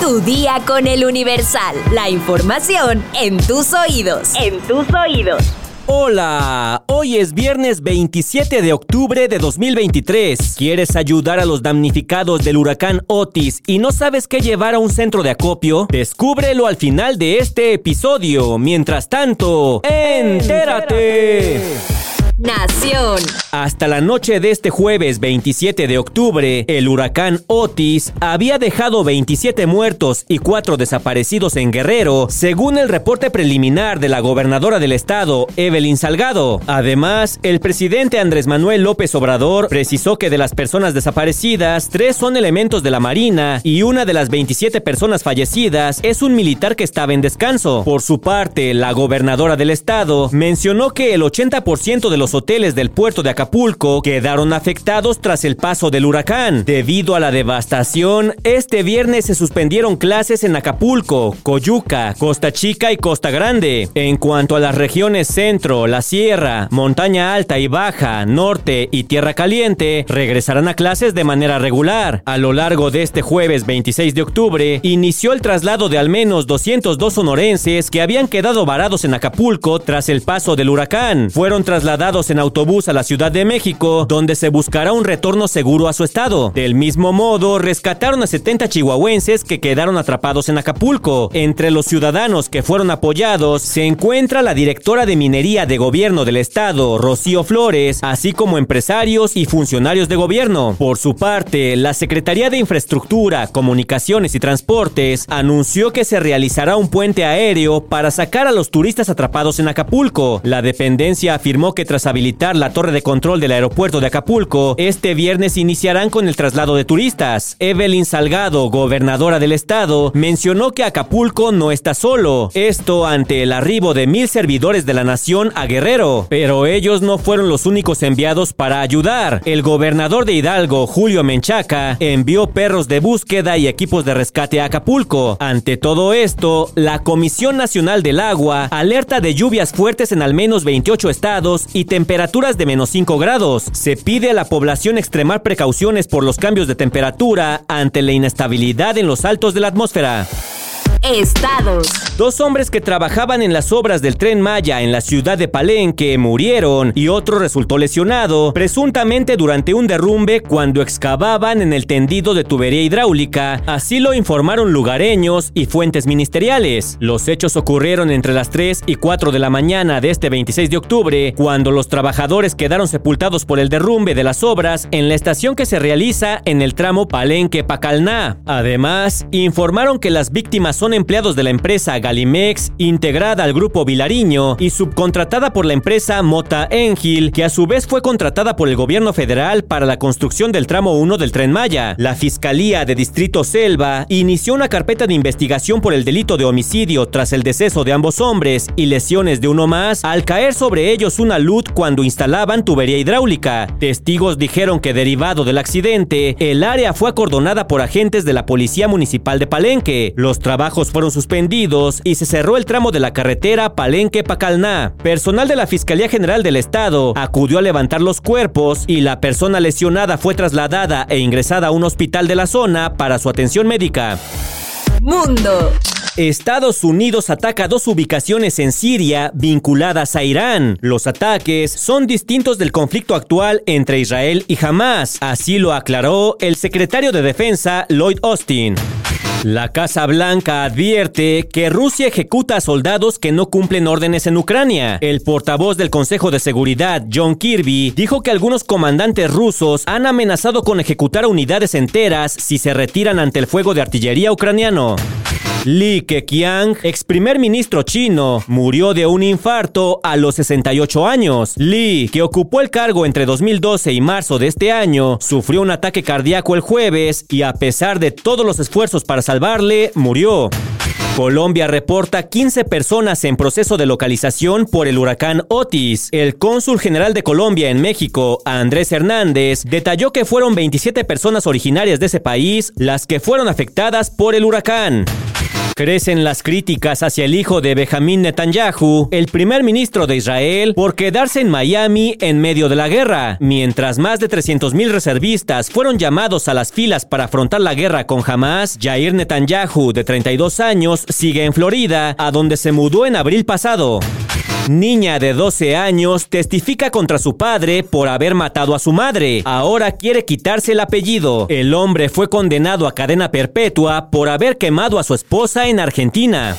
Tu día con el Universal. La información en tus oídos. En tus oídos. Hola, hoy es viernes 27 de octubre de 2023. ¿Quieres ayudar a los damnificados del huracán Otis y no sabes qué llevar a un centro de acopio? Descúbrelo al final de este episodio. Mientras tanto, entérate. Nación. Hasta la noche de este jueves 27 de octubre, el huracán Otis había dejado 27 muertos y 4 desaparecidos en Guerrero, según el reporte preliminar de la gobernadora del estado, Evelyn Salgado. Además, el presidente Andrés Manuel López Obrador precisó que de las personas desaparecidas, tres son elementos de la Marina y una de las 27 personas fallecidas es un militar que estaba en descanso. Por su parte, la gobernadora del estado mencionó que el 80% de los hoteles del puerto de Acapulco quedaron afectados tras el paso del huracán. Debido a la devastación, este viernes se suspendieron clases en Acapulco, Coyuca, Costa Chica y Costa Grande. En cuanto a las regiones centro, la sierra, montaña alta y baja, norte y tierra caliente, regresarán a clases de manera regular. A lo largo de este jueves 26 de octubre, inició el traslado de al menos 202 sonorenses que habían quedado varados en Acapulco tras el paso del huracán. Fueron trasladados en autobús a la Ciudad de México, donde se buscará un retorno seguro a su estado. Del mismo modo, rescataron a 70 chihuahuenses que quedaron atrapados en Acapulco. Entre los ciudadanos que fueron apoyados se encuentra la directora de minería de gobierno del estado, Rocío Flores, así como empresarios y funcionarios de gobierno. Por su parte, la Secretaría de Infraestructura, Comunicaciones y Transportes anunció que se realizará un puente aéreo para sacar a los turistas atrapados en Acapulco. La dependencia afirmó que tras habilitar la torre de control del aeropuerto de Acapulco, este viernes iniciarán con el traslado de turistas. Evelyn Salgado, gobernadora del estado, mencionó que Acapulco no está solo. Esto ante el arribo de mil servidores de la nación a Guerrero. Pero ellos no fueron los únicos enviados para ayudar. El gobernador de Hidalgo, Julio Menchaca, envió perros de búsqueda y equipos de rescate a Acapulco. Ante todo esto, la Comisión Nacional del Agua alerta de lluvias fuertes en al menos 28 estados y temperaturas de menos 5 grados. Se pide a la población extremar precauciones por los cambios de temperatura ante la inestabilidad en los altos de la atmósfera. Estados. Dos hombres que trabajaban en las obras del tren Maya en la ciudad de Palenque murieron y otro resultó lesionado, presuntamente durante un derrumbe cuando excavaban en el tendido de tubería hidráulica. Así lo informaron lugareños y fuentes ministeriales. Los hechos ocurrieron entre las 3 y 4 de la mañana de este 26 de octubre, cuando los trabajadores quedaron sepultados por el derrumbe de las obras en la estación que se realiza en el tramo Palenque-Pacalná. Además, informaron que las víctimas son empleados de la empresa Galimex, integrada al grupo Vilariño y subcontratada por la empresa Mota Engil, que a su vez fue contratada por el gobierno federal para la construcción del tramo 1 del tren Maya. La Fiscalía de Distrito Selva inició una carpeta de investigación por el delito de homicidio tras el deceso de ambos hombres y lesiones de uno más al caer sobre ellos una luz cuando instalaban tubería hidráulica. Testigos dijeron que derivado del accidente, el área fue acordonada por agentes de la Policía Municipal de Palenque. Los trabajos fueron suspendidos y se cerró el tramo de la carretera Palenque-Pacalná. Personal de la Fiscalía General del Estado acudió a levantar los cuerpos y la persona lesionada fue trasladada e ingresada a un hospital de la zona para su atención médica. Mundo. Estados Unidos ataca dos ubicaciones en Siria vinculadas a Irán. Los ataques son distintos del conflicto actual entre Israel y Hamas, así lo aclaró el secretario de Defensa Lloyd Austin. La Casa Blanca advierte que Rusia ejecuta a soldados que no cumplen órdenes en Ucrania. El portavoz del Consejo de Seguridad, John Kirby, dijo que algunos comandantes rusos han amenazado con ejecutar unidades enteras si se retiran ante el fuego de artillería ucraniano. Li Keqiang, ex primer ministro chino, murió de un infarto a los 68 años. Li, que ocupó el cargo entre 2012 y marzo de este año, sufrió un ataque cardíaco el jueves y a pesar de todos los esfuerzos para salvarle, murió. Colombia reporta 15 personas en proceso de localización por el huracán Otis. El cónsul general de Colombia en México, Andrés Hernández, detalló que fueron 27 personas originarias de ese país las que fueron afectadas por el huracán. Crecen las críticas hacia el hijo de Benjamín Netanyahu, el primer ministro de Israel, por quedarse en Miami en medio de la guerra, mientras más de 300.000 reservistas fueron llamados a las filas para afrontar la guerra con Hamas, Jair Netanyahu, de 32 años, sigue en Florida, a donde se mudó en abril pasado. Niña de 12 años testifica contra su padre por haber matado a su madre. Ahora quiere quitarse el apellido. El hombre fue condenado a cadena perpetua por haber quemado a su esposa en Argentina.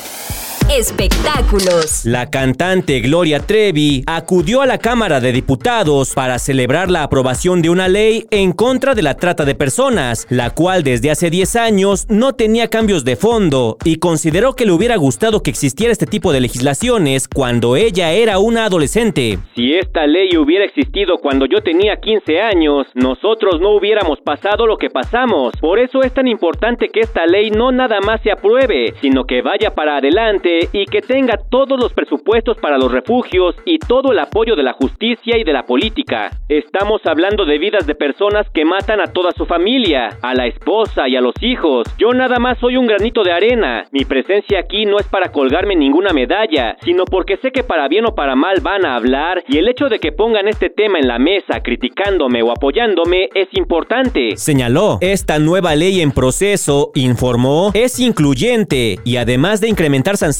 Espectáculos. La cantante Gloria Trevi acudió a la Cámara de Diputados para celebrar la aprobación de una ley en contra de la trata de personas, la cual desde hace 10 años no tenía cambios de fondo y consideró que le hubiera gustado que existiera este tipo de legislaciones cuando ella era una adolescente. Si esta ley hubiera existido cuando yo tenía 15 años, nosotros no hubiéramos pasado lo que pasamos. Por eso es tan importante que esta ley no nada más se apruebe, sino que vaya para adelante y que tenga todos los presupuestos para los refugios y todo el apoyo de la justicia y de la política. Estamos hablando de vidas de personas que matan a toda su familia, a la esposa y a los hijos. Yo nada más soy un granito de arena. Mi presencia aquí no es para colgarme ninguna medalla, sino porque sé que para bien o para mal van a hablar y el hecho de que pongan este tema en la mesa criticándome o apoyándome es importante. Señaló, esta nueva ley en proceso, informó, es incluyente y además de incrementar sanciones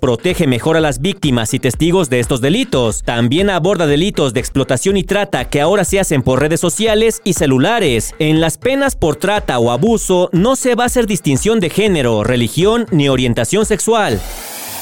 protege mejor a las víctimas y testigos de estos delitos. También aborda delitos de explotación y trata que ahora se hacen por redes sociales y celulares. En las penas por trata o abuso no se va a hacer distinción de género, religión ni orientación sexual.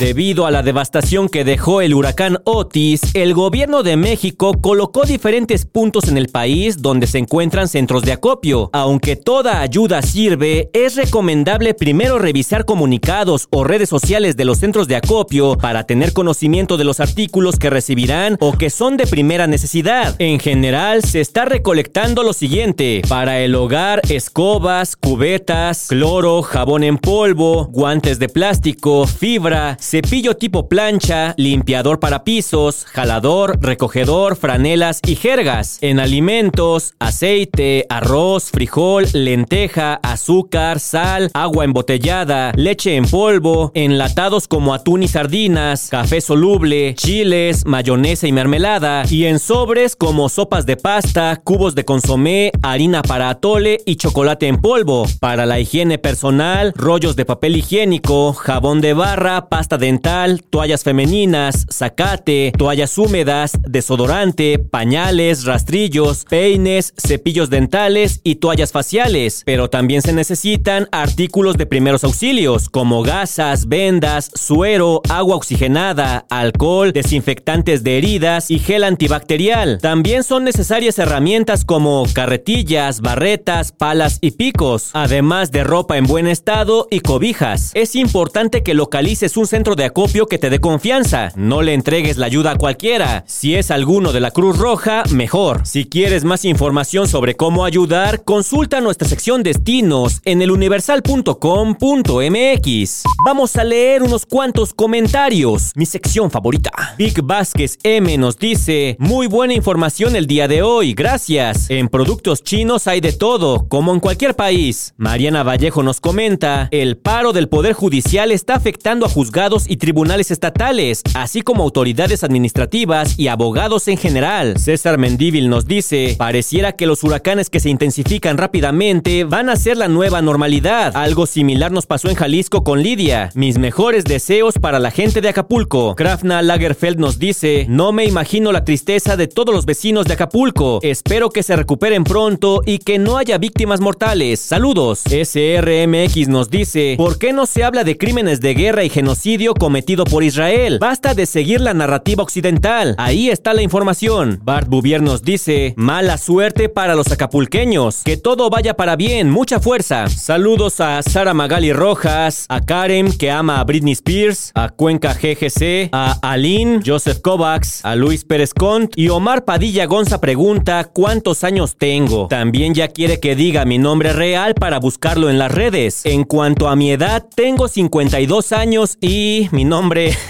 Debido a la devastación que dejó el huracán Otis, el gobierno de México colocó diferentes puntos en el país donde se encuentran centros de acopio. Aunque toda ayuda sirve, es recomendable primero revisar comunicados o redes sociales de los centros de acopio para tener conocimiento de los artículos que recibirán o que son de primera necesidad. En general, se está recolectando lo siguiente. Para el hogar, escobas, cubetas, cloro, jabón en polvo, guantes de plástico, fibra, cepillo tipo plancha, limpiador para pisos, jalador, recogedor, franelas y jergas. En alimentos, aceite, arroz, frijol, lenteja, azúcar, sal, agua embotellada, leche en polvo, enlatados como atún y sardinas, café soluble, chiles, mayonesa y mermelada, y en sobres como sopas de pasta, cubos de consomé, harina para atole y chocolate en polvo. Para la higiene personal, rollos de papel higiénico, jabón de barra, pasta dental, toallas femeninas, zacate, toallas húmedas, desodorante, pañales, rastrillos, peines, cepillos dentales y toallas faciales. Pero también se necesitan artículos de primeros auxilios como gasas, vendas, suero, agua oxigenada, alcohol, desinfectantes de heridas y gel antibacterial. También son necesarias herramientas como carretillas, barretas, palas y picos, además de ropa en buen estado y cobijas. Es importante que localices un centro de acopio que te dé confianza. No le entregues la ayuda a cualquiera. Si es alguno de la Cruz Roja, mejor. Si quieres más información sobre cómo ayudar, consulta nuestra sección destinos en eluniversal.com.mx. Vamos a leer unos cuantos comentarios. Mi sección favorita. Vic Vázquez M nos dice, muy buena información el día de hoy, gracias. En productos chinos hay de todo, como en cualquier país. Mariana Vallejo nos comenta, el paro del Poder Judicial está afectando a juzgados y tribunales estatales, así como autoridades administrativas y abogados en general. César Mendívil nos dice, pareciera que los huracanes que se intensifican rápidamente van a ser la nueva normalidad. Algo similar nos pasó en Jalisco con Lidia. Mis mejores deseos para la gente de Acapulco. Krafna Lagerfeld nos dice, no me imagino la tristeza de todos los vecinos de Acapulco. Espero que se recuperen pronto y que no haya víctimas mortales. Saludos. SRMX nos dice, ¿por qué no se habla de crímenes de guerra y genocidio cometido por Israel. Basta de seguir la narrativa occidental. Ahí está la información. Bart Bouvier nos dice, mala suerte para los acapulqueños. Que todo vaya para bien, mucha fuerza. Saludos a Sara Magali Rojas, a Karen que ama a Britney Spears, a Cuenca GGC, a Aline, Joseph Kovacs, a Luis Pérez Cont y Omar Padilla Gonza pregunta cuántos años tengo. También ya quiere que diga mi nombre real para buscarlo en las redes. En cuanto a mi edad, tengo 52 años y mi nombre...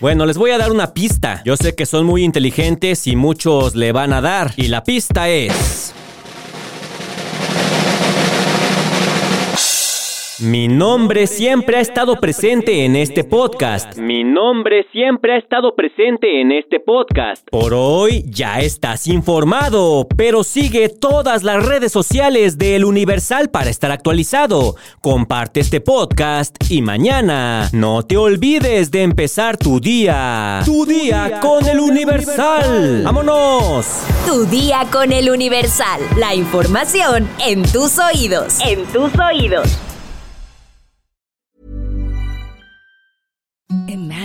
Bueno, les voy a dar una pista. Yo sé que son muy inteligentes y muchos le van a dar. Y la pista es... Mi nombre siempre ha estado presente en este podcast. Mi nombre siempre ha estado presente en este podcast. Por hoy ya estás informado, pero sigue todas las redes sociales de El Universal para estar actualizado. Comparte este podcast y mañana no te olvides de empezar tu día. Tu día con El Universal. ¡Vámonos! Tu día con El Universal. La información en tus oídos. En tus oídos.